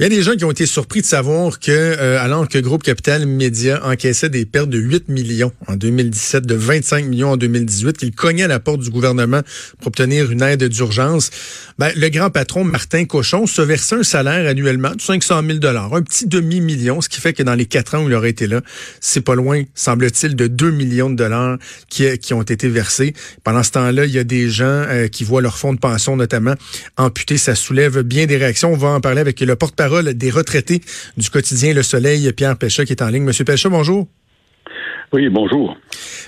Il y a des gens qui ont été surpris de savoir que, euh, alors que Groupe Capital Média encaissait des pertes de 8 millions en 2017, de 25 millions en 2018, qu'il cognait à la porte du gouvernement pour obtenir une aide d'urgence, ben, le grand patron Martin Cochon se versait un salaire annuellement de 500 000 un petit demi-million, ce qui fait que dans les quatre ans où il aurait été là, c'est pas loin, semble-t-il, de 2 millions de dollars qui, qui ont été versés. Pendant ce temps-là, il y a des gens euh, qui voient leur fonds de pension notamment amputé. Ça soulève bien des réactions. On va en parler avec le porte-parole des retraités du quotidien Le Soleil, Pierre Pécha, qui est en ligne. Monsieur Pécha, bonjour. Oui, bonjour.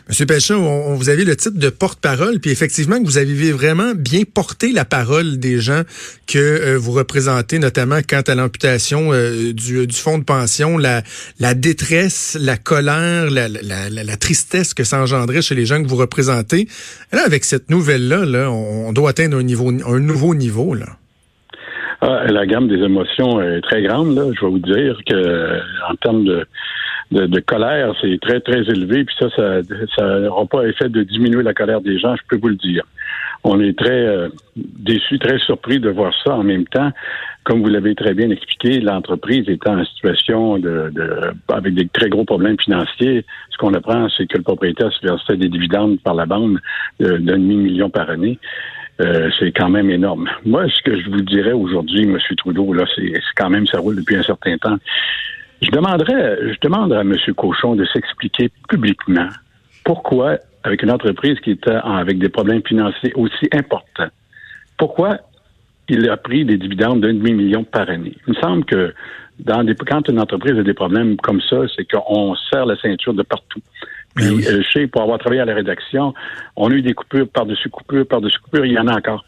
Monsieur Pécha, on, vous avez le titre de porte-parole, puis effectivement que vous avez vraiment bien porté la parole des gens que euh, vous représentez, notamment quant à l'amputation euh, du, fonds de pension, la, la détresse, la colère, la, la, la, tristesse que ça engendrait chez les gens que vous représentez. Là, avec cette nouvelle-là, là, on doit atteindre un niveau, un nouveau niveau, là. Ah, la gamme des émotions est très grande. Là. Je vais vous dire que en termes de, de, colère, c'est très, très élevé. Puis ça, ça n'aura pas effet de diminuer la colère des gens, je peux vous le dire. On est très euh, déçus, très surpris de voir ça. En même temps, comme vous l'avez très bien expliqué, l'entreprise étant en situation de, de, avec des très gros problèmes financiers, ce qu'on apprend, c'est que le propriétaire se versait des dividendes par la bande d'un demi-million par année. Euh, c'est quand même énorme. Moi, ce que je vous dirais aujourd'hui, M. Trudeau, là, c'est quand même, ça roule depuis un certain temps. Je demanderais, je demande à M. Cochon de s'expliquer publiquement pourquoi, avec une entreprise qui était avec des problèmes financiers aussi importants, pourquoi il a pris des dividendes d'un demi-million par année. Il me semble que dans des, quand une entreprise a des problèmes comme ça, c'est qu'on serre la ceinture de partout. Puis, je sais, pour avoir travaillé à la rédaction, on a eu des coupures par-dessus coupures, par-dessus coupures, il y en a encore.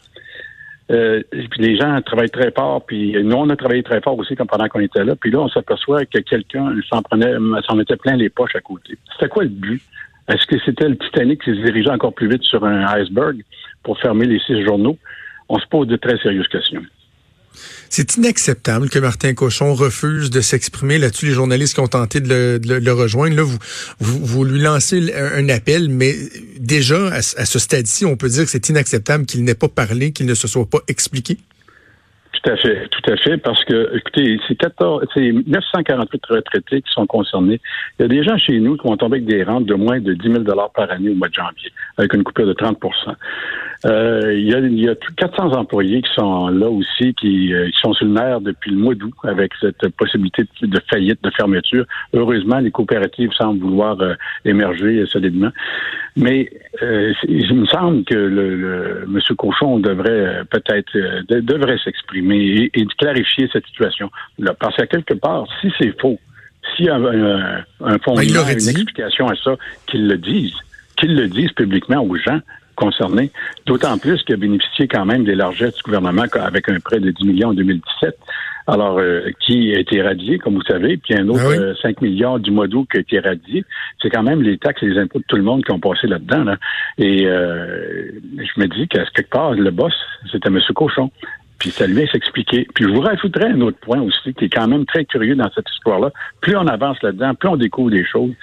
Euh, puis les gens travaillent très fort, puis nous, on a travaillé très fort aussi comme pendant qu'on était là. Puis là, on s'aperçoit que quelqu'un s'en prenait, s'en mettait plein les poches à côté. C'était quoi le but? Est-ce que c'était le Titanic qui se dirigeait encore plus vite sur un iceberg pour fermer les six journaux? On se pose de très sérieuses questions. C'est inacceptable que Martin Cochon refuse de s'exprimer là-dessus. Les journalistes qui ont tenté de le, rejoindre, là, vous, vous, lui lancez un, appel, mais déjà, à, ce stade-ci, on peut dire que c'est inacceptable qu'il n'ait pas parlé, qu'il ne se soit pas expliqué. Tout à fait, tout à fait, parce que, écoutez, c'est 14, c'est 948 retraités qui sont concernés. Il y a des gens chez nous qui vont tomber avec des rentes de moins de 10 000 par année au mois de janvier, avec une coupure de 30 euh, il, y a, il y a 400 employés qui sont là aussi, qui, euh, qui sont sur le nerf depuis le mois d'août avec cette possibilité de, faillite, de fermeture. Heureusement, les coopératives semblent vouloir euh, émerger solidement. Mais euh, il me semble que le, le M. Cochon devrait peut-être devrait s'exprimer et, clarifier cette situation. Là, parce qu'à quelque part, si c'est faux, s'il y a un, un fondement, ben, une explication à ça, qu'ils le disent, qu'ils le disent publiquement aux gens concernés, d'autant plus qu'il a bénéficié quand même des largesses du gouvernement avec un prêt de 10 millions en 2017 alors euh, qui a été éradié, comme vous savez, puis un autre 5 ah euh, millions du mois d'août qui a été éradié. C'est quand même les taxes et les impôts de tout le monde qui ont passé là-dedans. Et euh, je me dis qu'à quelque part, le boss, c'était M. Cochon. Puis ça lui s'expliquer. Puis je vous rajouterais un autre point aussi qui est quand même très curieux dans cette histoire-là. Plus on avance là-dedans, plus on découvre des choses.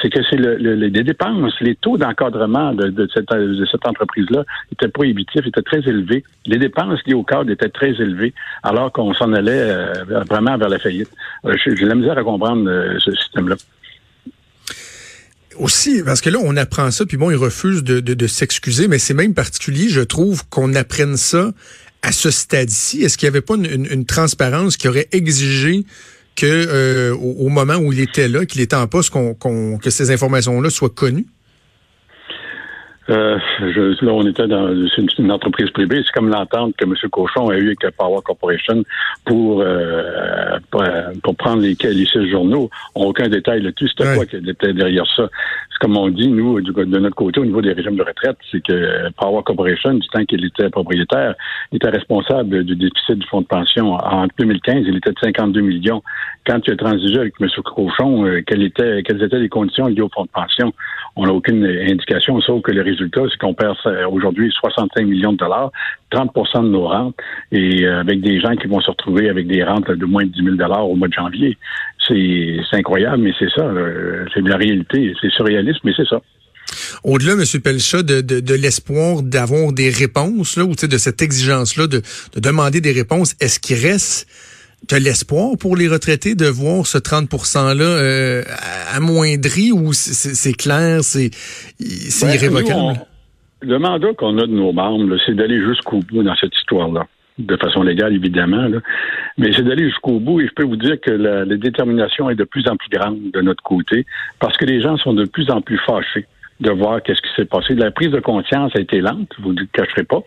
C'est que c'est le, les dépenses, les taux d'encadrement de, cette, entreprise-là étaient prohibitifs, étaient très élevés. Les dépenses liées au cadre étaient très élevées, alors qu'on s'en allait euh, vraiment vers la faillite. Euh, J'ai la misère à comprendre euh, ce système-là. Aussi, parce que là, on apprend ça, puis bon, il refuse de, de, de s'excuser, mais c'est même particulier, je trouve, qu'on apprenne ça à ce stade-ci, est-ce qu'il n'y avait pas une, transparence qui aurait exigé que euh, au, moment où il était là, qu'il était en poste, que ces informations-là soient connues? Euh, je, là, on était dans une, entreprise privée. C'est comme l'entente que M. Cochon a eue avec Power Corporation pour, euh, pour, prendre les, les six journaux. On n'a aucun détail là-dessus. C'était quoi qui était derrière ça? C'est comme on dit, nous, de notre côté, au niveau des régimes de retraite, c'est que Power Corporation, du temps qu'il était propriétaire, était responsable du déficit du fonds de pension. En 2015, il était de 52 millions. Quand tu as transigé avec M. Cochon, euh, quelles, étaient, quelles étaient les conditions liées au fonds de pension? On n'a aucune indication, sauf que les résultat, c'est qu'on perd euh, aujourd'hui 65 millions de dollars, 30 de nos rentes, et euh, avec des gens qui vont se retrouver avec des rentes de moins de 10 000 dollars au mois de janvier. C'est incroyable, mais c'est ça. C'est de la réalité. C'est surréaliste, mais c'est ça. au-delà, M. Pelcha, de, l'espoir d'avoir des réponses, là, ou de cette exigence-là de demander des réponses, est-ce qu'il reste de l'espoir pour les retraités de voir ce 30 %-là euh, amoindri ou c'est clair, c'est ben, irrévocable? le mandat qu'on a de nos membres, c'est d'aller jusqu'au bout dans cette histoire-là de façon légale, évidemment. Mais c'est d'aller jusqu'au bout et je peux vous dire que la, détermination est de plus en plus grande de notre côté parce que les gens sont de plus en plus fâchés de voir qu'est-ce qui s'est passé. La prise de conscience a été lente, vous ne le cacherez pas,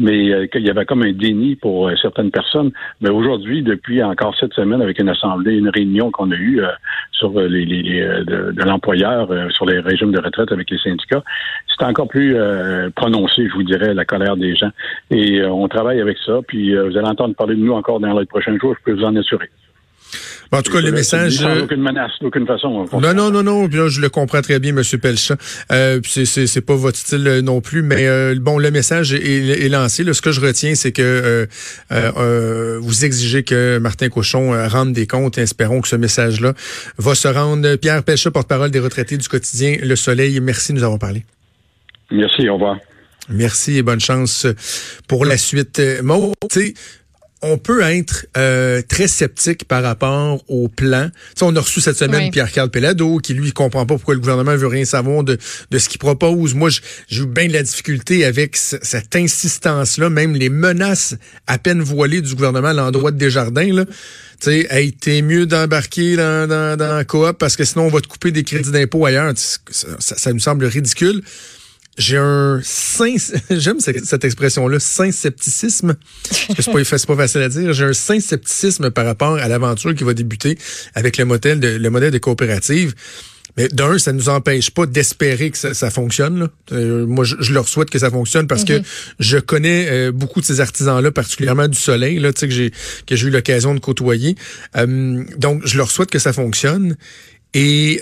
mais euh, qu'il y avait comme un déni pour euh, certaines personnes. Mais aujourd'hui, depuis encore cette semaine, avec une assemblée, une réunion qu'on a eue euh, sur les, les de, de l'employeur sur les régimes de retraite avec les syndicats, c'est encore plus prononcé, je vous dirais, la colère des gens. Et on travaille avec ça. Puis vous allez entendre parler de nous encore dans les prochains jours, je peux vous en assurer. En tout cas, le message. Euh, aucune menace, d'aucune façon. Non, non, non, non. je le comprends très bien, M. Pelchat. Euh, c'est, c'est, pas votre style euh, non plus, mais euh, bon, le message est, lancé. ce que je retiens, c'est que vous exigez que Martin Cochon rende des comptes. espérons que ce message-là va se rendre. Pierre Pelchat, porte-parole des retraités du quotidien Le Soleil. Merci, nous avons parlé. Merci, au revoir. Merci et bonne chance pour la suite. Maud, on peut être euh, très sceptique par rapport au plan. T'sais, on a reçu cette semaine Pierre-Carl Pelado, qui lui comprend pas pourquoi le gouvernement veut rien savoir de, de ce qu'il propose. Moi, j'ai eu bien de la difficulté avec cette insistance-là, même les menaces à peine voilées du gouvernement à l'endroit de Desjardins. Là. Tu sais, hey, t'es mieux d'embarquer dans, dans, dans la coop parce que sinon on va te couper des crédits d'impôt ailleurs. Ça, ça, ça, nous semble ridicule j'ai un saint, j'aime cette expression-là, saint scepticisme. C'est pas, pas facile à dire. J'ai un saint scepticisme par rapport à l'aventure qui va débuter avec le modèle de, le modèle de coopérative. Mais d'un, ça ne nous empêche pas d'espérer que ça, fonctionne. Euh, moi, je, leur souhaite que ça fonctionne parce que mhm. je connais euh, beaucoup de ces artisans-là, particulièrement du soleil, là, que j'ai que j'ai eu l'occasion de côtoyer. Euh, donc, je leur souhaite que ça fonctionne. Et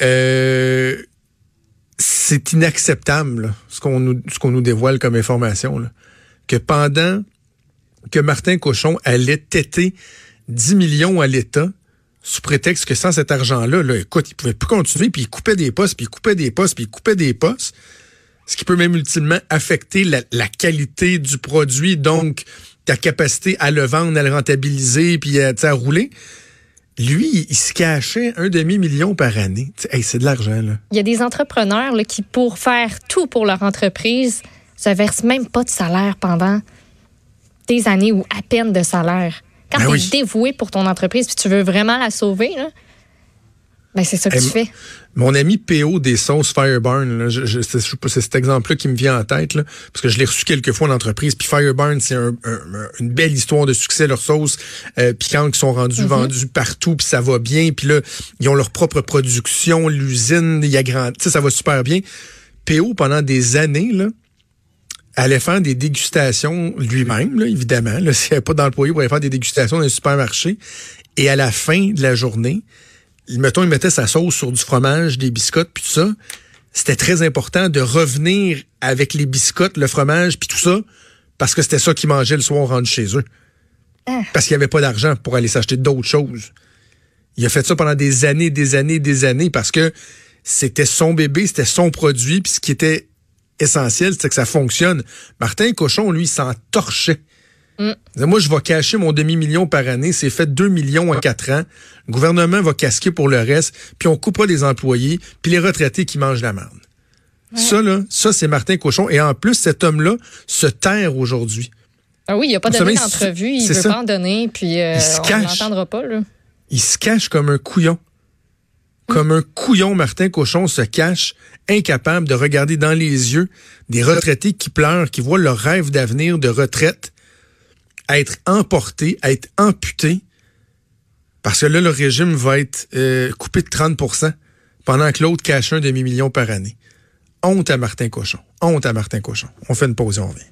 c'est inacceptable ce qu'on nous ce qu'on nous dévoile comme information là. que pendant que Martin Cochon allait têter 10 millions à l'État sous prétexte que sans cet argent-là, là, écoute, il pouvait plus continuer, puis il coupait des postes, puis il coupait des postes, puis il coupait des postes, ce qui peut même ultimement affecter la, la qualité du produit, donc ta capacité à le vendre, à le rentabiliser, puis à, à rouler lui, il se cachait un demi-million par année. c'est de l'argent, là. Il y a des entrepreneurs là, qui, pour faire tout pour leur entreprise, se versent même pas de salaire pendant des années ou à peine de salaire. Quand ben tu es dévoué pour ton entreprise puis tu veux vraiment la sauver, là, ben, c'est ça que tu fais. Mon ami PO des sauces Fireburn, c'est cet exemple-là qui me vient en tête, là, parce que je l'ai reçu quelques fois en entreprise. Puis Fireburn, c'est une belle histoire de succès, leurs sauces euh, piquantes qui sont rendues, mm-hmm. vendues partout, puis ça va bien. Puis là, ils ont leur propre production, l'usine, il y a grand, ça va super bien. PO, pendant des années, là, allait faire des dégustations lui-même, évidemment. Là, s'il n'y avait pas d'employé pour aller faire des dégustations dans les supermarchés. Et à la fin de la journée, mettons, il mettait sa sauce sur du fromage, des biscottes, puis tout ça. C'était très important de revenir avec les biscottes, le fromage, puis tout ça, parce que c'était ça qu'ils mangeaient le soir rendu chez eux. Ah. Parce qu'il n'y avait pas d'argent pour aller s'acheter d'autres choses. Il a fait ça pendant des années, des années, des années, parce que c'était son bébé, c'était son produit, puis ce qui était essentiel, c'était que ça fonctionne. Martin Cochon, lui, s'en torchait. Mm. Moi, je vais cacher mon demi-million par année. C'est fait 2 millions en quatre ans. Le gouvernement va casquer pour le reste. Puis on coupera des employés. Puis les retraités qui mangent la merde. Ça, là, ça, c'est Martin Cochon. Et en plus, cet homme-là se terre aujourd'hui. Ah oui, il n'a pas donné d'entrevue. Il ne veut pas en donner. Puis euh, on n'entendra pas. Là. Il se cache comme un couillon. Comme un couillon, Martin Cochon se cache, incapable de regarder dans les yeux des retraités qui pleurent, qui voient leur rêve d'avenir de retraite être emporté, à être amputé, parce que là, le régime va être euh, coupé de 30% pendant que l'autre cache un demi-million par année. Honte à Martin Cochon. Honte à Martin Cochon. On fait une pause et on revient.